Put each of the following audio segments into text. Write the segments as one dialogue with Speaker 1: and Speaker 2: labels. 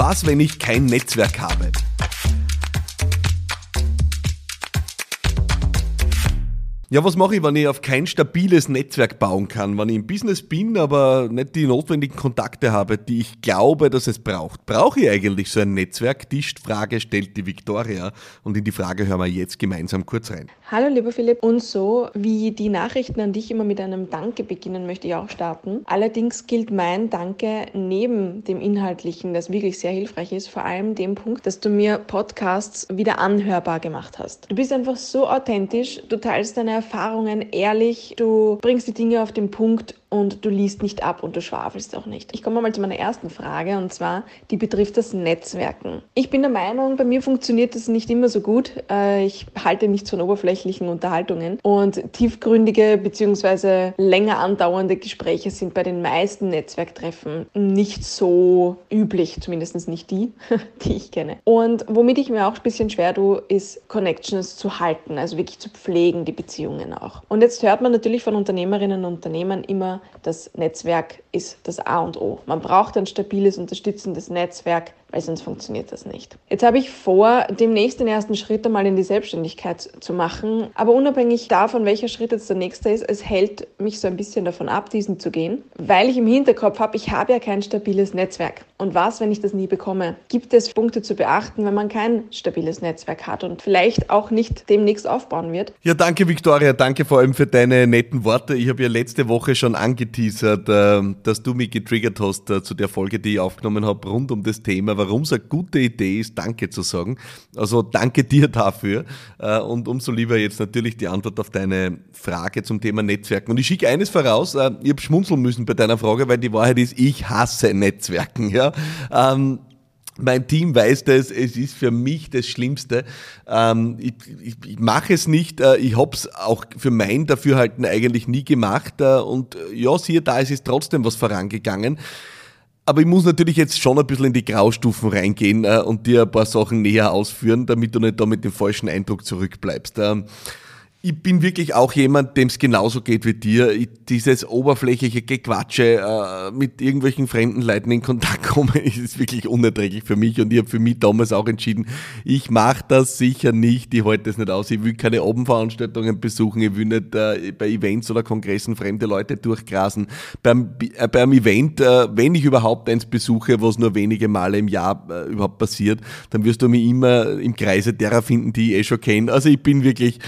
Speaker 1: Was, wenn ich kein Netzwerk habe? Ja, was mache ich, wenn ich auf kein stabiles Netzwerk bauen kann, wenn ich im Business bin, aber nicht die notwendigen Kontakte habe, die ich glaube, dass es braucht? Brauche ich eigentlich so ein Netzwerk? Die Frage stellt die Victoria und in die Frage hören wir jetzt gemeinsam kurz rein.
Speaker 2: Hallo lieber Philipp, und so wie die Nachrichten an dich immer mit einem Danke beginnen, möchte ich auch starten. Allerdings gilt mein Danke neben dem Inhaltlichen, das wirklich sehr hilfreich ist, vor allem dem Punkt, dass du mir Podcasts wieder anhörbar gemacht hast. Du bist einfach so authentisch, du teilst deine Erfahrungen ehrlich, du bringst die Dinge auf den Punkt und du liest nicht ab und du schwafelst auch nicht. Ich komme mal zu meiner ersten Frage und zwar, die betrifft das Netzwerken. Ich bin der Meinung, bei mir funktioniert das nicht immer so gut. Äh, ich halte nichts von oberflächlichen Unterhaltungen und tiefgründige bzw. länger andauernde Gespräche sind bei den meisten Netzwerktreffen nicht so üblich, zumindest nicht die, die ich kenne. Und womit ich mir auch ein bisschen schwer tue, ist Connections zu halten, also wirklich zu pflegen, die Beziehungen auch. Und jetzt hört man natürlich von Unternehmerinnen und Unternehmern immer, das Netzwerk ist das A und O. Man braucht ein stabiles, unterstützendes Netzwerk, weil sonst funktioniert das nicht. Jetzt habe ich vor, demnächst den ersten Schritt einmal in die Selbstständigkeit zu machen. Aber unabhängig davon, welcher Schritt jetzt der nächste ist, es hält mich so ein bisschen davon ab, diesen zu gehen, weil ich im Hinterkopf habe, ich habe ja kein stabiles Netzwerk. Und was, wenn ich das nie bekomme? Gibt es Punkte zu beachten, wenn man kein stabiles Netzwerk hat und vielleicht auch nicht demnächst aufbauen wird?
Speaker 1: Ja, danke Victoria, danke vor allem für deine netten Worte. Ich habe ja letzte Woche schon angeteasert, ähm, dass du mich getriggert hast äh, zu der Folge, die ich aufgenommen habe, rund um das Thema warum es eine gute Idee ist, Danke zu sagen. Also danke dir dafür. Äh, und umso lieber jetzt natürlich die Antwort auf deine Frage zum Thema Netzwerken. Und ich schicke eines voraus, äh, ich habe schmunzeln müssen bei deiner Frage, weil die Wahrheit ist, ich hasse Netzwerken. Ja? Ähm, mein Team weiß das, es ist für mich das Schlimmste. Ähm, ich, ich, ich mache es nicht, äh, ich habe es auch für mein Dafürhalten eigentlich nie gemacht. und ja, siehe da, es ist trotzdem was vorangegangen. Aber ich muss natürlich jetzt schon ein bisschen in die Graustufen reingehen äh, und dir ein paar Sachen näher ausführen, damit du nicht da mit dem falschen Eindruck zurückbleibst. Ähm, ich bin wirklich auch jemand, dem es genauso geht wie dir. Ich, dieses oberflächliche Gequatsche äh, mit irgendwelchen fremden Leuten in Kontakt kommen, ist wirklich unerträglich für mich. Und ich habe für mich damals auch entschieden, ich mache das sicher nicht. Ich halte das nicht aus. Ich will keine Abendveranstaltungen besuchen. Ich will nicht äh, bei Events oder Kongressen fremde Leute durchgrasen. Beim, äh, beim Event, äh, wenn ich überhaupt eins besuche, was nur wenige Male im Jahr äh, überhaupt passiert, dann wirst du mich immer im Kreise derer finden, die ich eh schon kenne. Also ich bin wirklich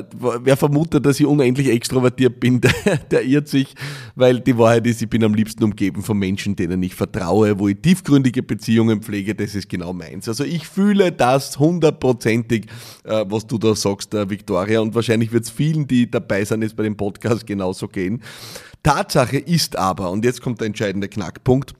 Speaker 1: äh, wer vermutet, dass ich unendlich extrovertiert bin, der, der irrt sich, weil die Wahrheit ist, ich bin am liebsten umgeben von Menschen, denen ich vertraue, wo ich tiefgründige Beziehungen pflege, das ist genau meins. Also ich fühle das hundertprozentig, äh, was du da sagst, äh, Victoria, und wahrscheinlich wird es vielen, die dabei sind, jetzt bei dem Podcast genauso gehen. Tatsache ist aber, und jetzt kommt der entscheidende Knackpunkt,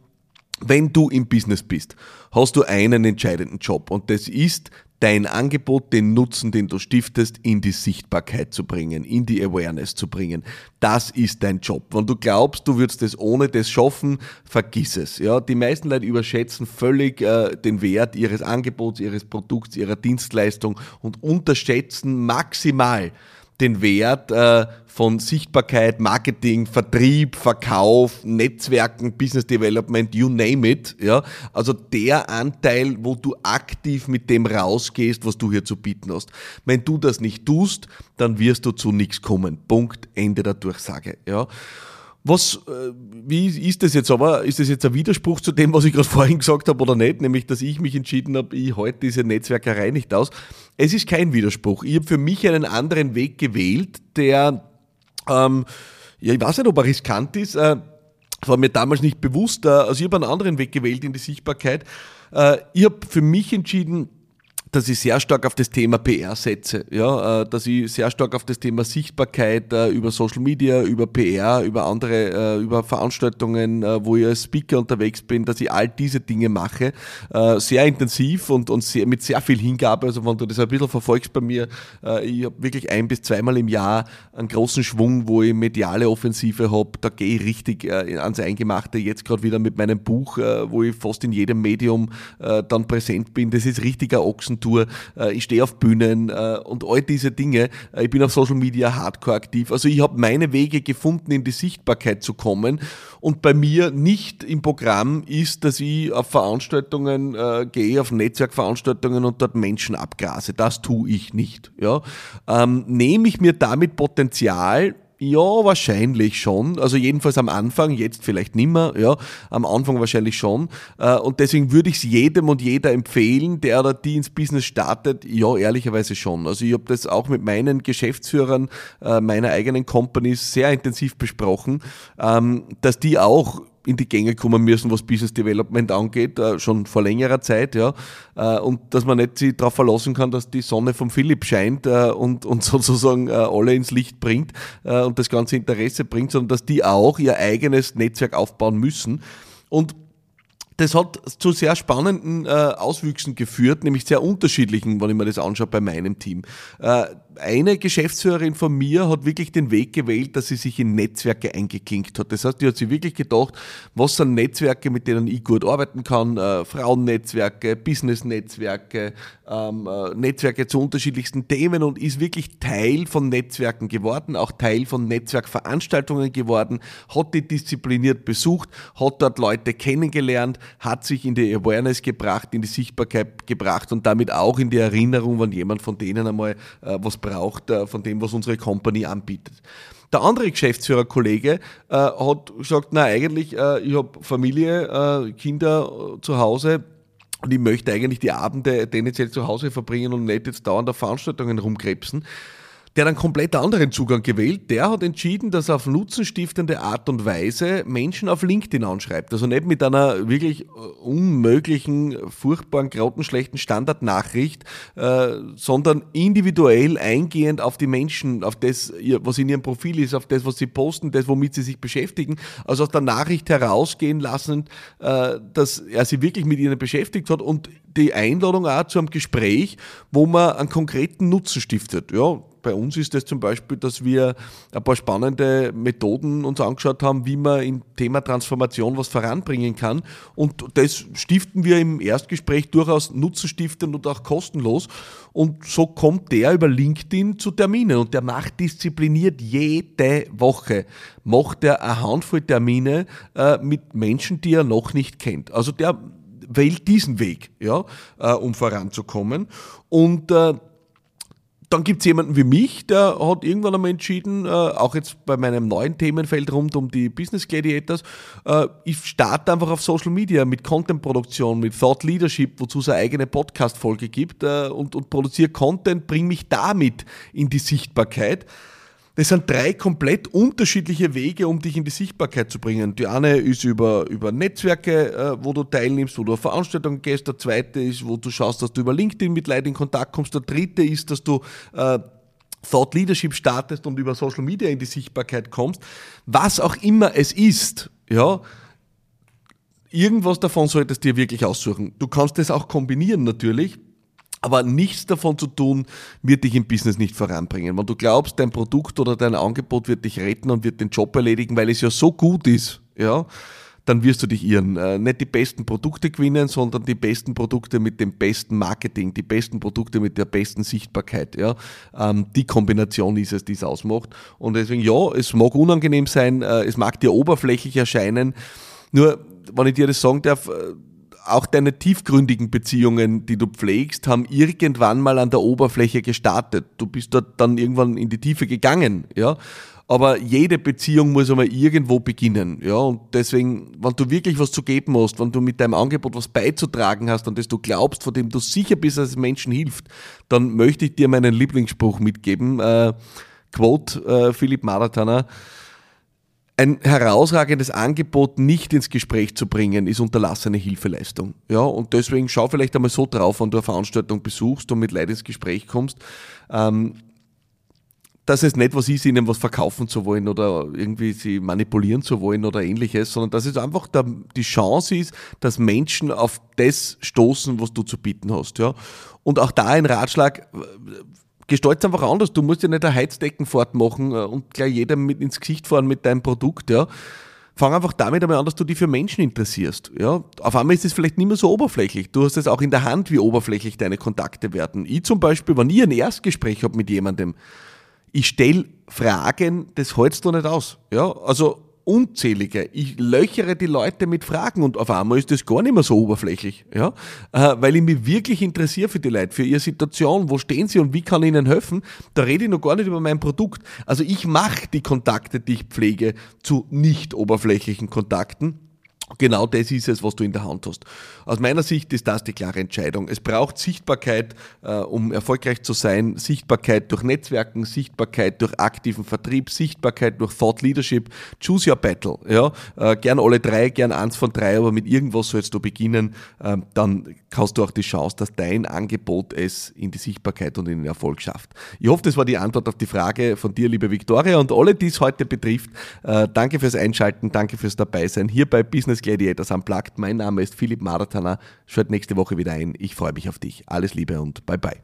Speaker 1: wenn du im Business bist, hast du einen entscheidenden Job und das ist dein Angebot, den Nutzen, den du stiftest, in die Sichtbarkeit zu bringen, in die Awareness zu bringen. Das ist dein Job. Wenn du glaubst, du würdest es ohne das schaffen, vergiss es. Ja, die meisten Leute überschätzen völlig äh, den Wert ihres Angebots, ihres Produkts, ihrer Dienstleistung und unterschätzen maximal den Wert äh, von Sichtbarkeit, Marketing, Vertrieb, Verkauf, Netzwerken, Business Development, you name it. Ja? Also der Anteil, wo du aktiv mit dem rausgehst, was du hier zu bieten hast. Wenn du das nicht tust, dann wirst du zu nichts kommen. Punkt, Ende der Durchsage. Ja? Was, äh, wie ist das jetzt aber? Ist das jetzt ein Widerspruch zu dem, was ich gerade vorhin gesagt habe oder nicht? Nämlich, dass ich mich entschieden habe, ich halte diese Netzwerkerei nicht aus. Es ist kein Widerspruch. Ich habe für mich einen anderen Weg gewählt, der, ähm, ja, ich weiß nicht, ob er riskant ist. Äh, war mir damals nicht bewusst. Äh, also ich habe einen anderen Weg gewählt in die Sichtbarkeit. Äh, ich habe für mich entschieden, dass ich sehr stark auf das Thema PR setze, ja, äh, dass ich sehr stark auf das Thema Sichtbarkeit äh, über Social Media, über PR, über andere, äh, über Veranstaltungen, wo ich als Speaker unterwegs bin, dass ich all diese Dinge mache, sehr intensiv und, und sehr, mit sehr viel Hingabe. Also wenn du das ein bisschen verfolgst bei mir, ich habe wirklich ein bis zweimal im Jahr einen großen Schwung, wo ich mediale Offensive habe. Da gehe ich richtig ans Eingemachte. Jetzt gerade wieder mit meinem Buch, wo ich fast in jedem Medium dann präsent bin. Das ist richtiger Ochsentour Tour, äh, ich stehe auf Bühnen äh, und all diese Dinge. Äh, ich bin auf Social Media hardcore aktiv. Also ich habe meine Wege gefunden, in die Sichtbarkeit zu kommen. Und bei mir nicht im Programm ist, dass ich auf Veranstaltungen äh, gehe, auf Netzwerkveranstaltungen und dort Menschen abgrase. Das tue ich nicht. Ja? Ähm, nehme ich mir damit Potenzial, ja, wahrscheinlich schon. Also jedenfalls am Anfang, jetzt vielleicht nimmer, ja, am Anfang wahrscheinlich schon. Äh, und deswegen würde ich es jedem und jeder empfehlen, der oder die ins Business startet, ja, ehrlicherweise schon. Also ich habe das auch mit meinen Geschäftsführern äh, meiner eigenen Companies sehr intensiv besprochen, ähm, dass die auch in die Gänge kommen müssen, was Business Development angeht, äh, schon vor längerer Zeit, ja. Äh, und dass man nicht sich darauf verlassen kann, dass die Sonne vom Philipp scheint äh, und, und sozusagen alle ins Licht bringt und das ganze Interesse bringt, sondern dass die auch ihr eigenes Netzwerk aufbauen müssen. Und das hat zu sehr spannenden äh, Auswüchsen geführt, nämlich sehr unterschiedlichen, wenn ich mir das anschaue bei meinem Team. Äh, eine Geschäftsführerin von mir hat wirklich den Weg gewählt, dass sie sich in Netzwerke eingeklinkt hat. Das heißt, die hat sich wirklich gedacht, was sind Netzwerke, mit denen ich gut arbeiten kann, äh, Frauennetzwerke, Business-Netzwerke, ähm, äh, Netzwerke zu unterschiedlichsten Themen und ist wirklich Teil von Netzwerken geworden, auch Teil von Netzwerkveranstaltungen geworden, hat die diszipliniert besucht, hat dort Leute kennengelernt, hat sich in die Awareness gebracht, in die Sichtbarkeit gebracht und damit auch in die Erinnerung, wenn jemand von denen einmal äh, was braucht von dem, was unsere Company anbietet. Der andere Geschäftsführerkollege äh, hat gesagt, na eigentlich, äh, ich habe Familie, äh, Kinder äh, zu Hause, und ich möchte eigentlich die Abende tendenziell zu Hause verbringen und nicht jetzt dauernd auf Veranstaltungen rumkrebsen der hat einen komplett anderen Zugang gewählt. Der hat entschieden, dass er auf nutzenstiftende Art und Weise Menschen auf LinkedIn anschreibt. Also nicht mit einer wirklich äh, unmöglichen, furchtbaren, grottenschlechten Standardnachricht, äh, sondern individuell eingehend auf die Menschen, auf das, was in ihrem Profil ist, auf das, was sie posten, das, womit sie sich beschäftigen. Also aus der Nachricht herausgehen lassen, äh, dass er sich wirklich mit ihnen beschäftigt hat und die Einladung auch zu einem Gespräch, wo man einen konkreten Nutzen stiftet. Ja, bei uns ist es zum Beispiel, dass wir ein paar spannende Methoden uns angeschaut haben, wie man im Thema Transformation was voranbringen kann. Und das stiften wir im Erstgespräch durchaus nutzenstiftend und auch kostenlos. Und so kommt der über LinkedIn zu Terminen und der macht diszipliniert jede Woche, macht er eine Handvoll Termine äh, mit Menschen, die er noch nicht kennt. Also der wählt diesen Weg, ja, äh, um voranzukommen. Und äh, dann gibt es jemanden wie mich, der hat irgendwann einmal entschieden, äh, auch jetzt bei meinem neuen Themenfeld rund um die Business Gladiators, äh, ich starte einfach auf Social Media mit Content-Produktion, mit Thought Leadership, wozu es eine eigene Podcast-Folge gibt äh, und, und produziere Content, bringe mich damit in die Sichtbarkeit. Das sind drei komplett unterschiedliche Wege, um dich in die Sichtbarkeit zu bringen. Die eine ist über, über Netzwerke, äh, wo du teilnimmst, wo du auf Veranstaltungen gehst. Der zweite ist, wo du schaust, dass du über LinkedIn mit Leuten in Kontakt kommst. Der dritte ist, dass du äh, Thought Leadership startest und über Social Media in die Sichtbarkeit kommst. Was auch immer es ist, ja, irgendwas davon solltest du dir wirklich aussuchen. Du kannst das auch kombinieren natürlich. Aber nichts davon zu tun, wird dich im Business nicht voranbringen. Wenn du glaubst, dein Produkt oder dein Angebot wird dich retten und wird den Job erledigen, weil es ja so gut ist, ja, dann wirst du dich irren. Äh, nicht die besten Produkte gewinnen, sondern die besten Produkte mit dem besten Marketing, die besten Produkte mit der besten Sichtbarkeit. Ja. Ähm, die Kombination ist es, die es ausmacht. Und deswegen, ja, es mag unangenehm sein, äh, es mag dir oberflächlich erscheinen. Nur, wenn ich dir das sagen darf, äh, auch deine tiefgründigen Beziehungen, die du pflegst, haben irgendwann mal an der Oberfläche gestartet. Du bist dort dann irgendwann in die Tiefe gegangen, ja. Aber jede Beziehung muss einmal irgendwo beginnen, ja. Und deswegen, wenn du wirklich was zu geben hast, wenn du mit deinem Angebot was beizutragen hast, an das du glaubst, von dem du sicher bist, dass es Menschen hilft, dann möchte ich dir meinen Lieblingsspruch mitgeben. Äh, Quote, äh, Philipp Marathoner ein herausragendes Angebot nicht ins Gespräch zu bringen, ist unterlassene Hilfeleistung. Ja, und deswegen schau vielleicht einmal so drauf, wenn du eine Veranstaltung besuchst und mit Leuten ins Gespräch kommst, ähm, dass es nicht was ist, ihnen was verkaufen zu wollen oder irgendwie sie manipulieren zu wollen oder ähnliches, sondern dass es einfach der, die Chance ist, dass Menschen auf das stoßen, was du zu bieten hast. Ja. Und auch da ein Ratschlag, gestalt einfach anders. Du musst ja nicht eine Heizdeckenfahrt machen äh, und gleich jedem mit ins Gesicht fahren mit deinem Produkt, ja. Fang einfach damit einmal an, dass du dich für Menschen interessierst. Ja, auf einmal ist es vielleicht nicht mehr so oberflächlich. Du hast es auch in der Hand, wie oberflächlich deine Kontakte werden. Ich zum Beispiel, wenn ich ein Erstgespräch habe mit jemandem, ich stelle Fragen, das hältst du nicht aus. Ja, also unzählige. Ich löchere die Leute mit Fragen und auf einmal ist das gar nicht mehr so oberflächlich, ja, äh, weil ich mich wirklich interessiere für die Leute, für ihre Situation, wo stehen sie und wie kann ich ihnen helfen. Da rede ich noch gar nicht über mein Produkt. Also ich mache die Kontakte, die ich pflege, zu nicht oberflächlichen Kontakten Genau das ist es, was du in der Hand hast. Aus meiner Sicht ist das die klare Entscheidung. Es braucht Sichtbarkeit, äh, um erfolgreich zu sein. Sichtbarkeit durch Netzwerken, Sichtbarkeit durch aktiven Vertrieb, Sichtbarkeit durch Thought Leadership. Choose your battle. Ja, äh, gern alle drei, gern eins von drei, aber mit irgendwas sollst du beginnen. Äh, dann hast du auch die Chance, dass dein Angebot es in die Sichtbarkeit und in den Erfolg schafft. Ich hoffe, das war die Antwort auf die Frage von dir, liebe Viktoria, und alle, die es heute betrifft. Äh, danke fürs Einschalten, danke fürs Dabeisein hier bei Business Gladiators Unplugged. Mein Name ist Philipp Maratana. Schaut nächste Woche wieder ein. Ich freue mich auf dich. Alles Liebe und bye bye.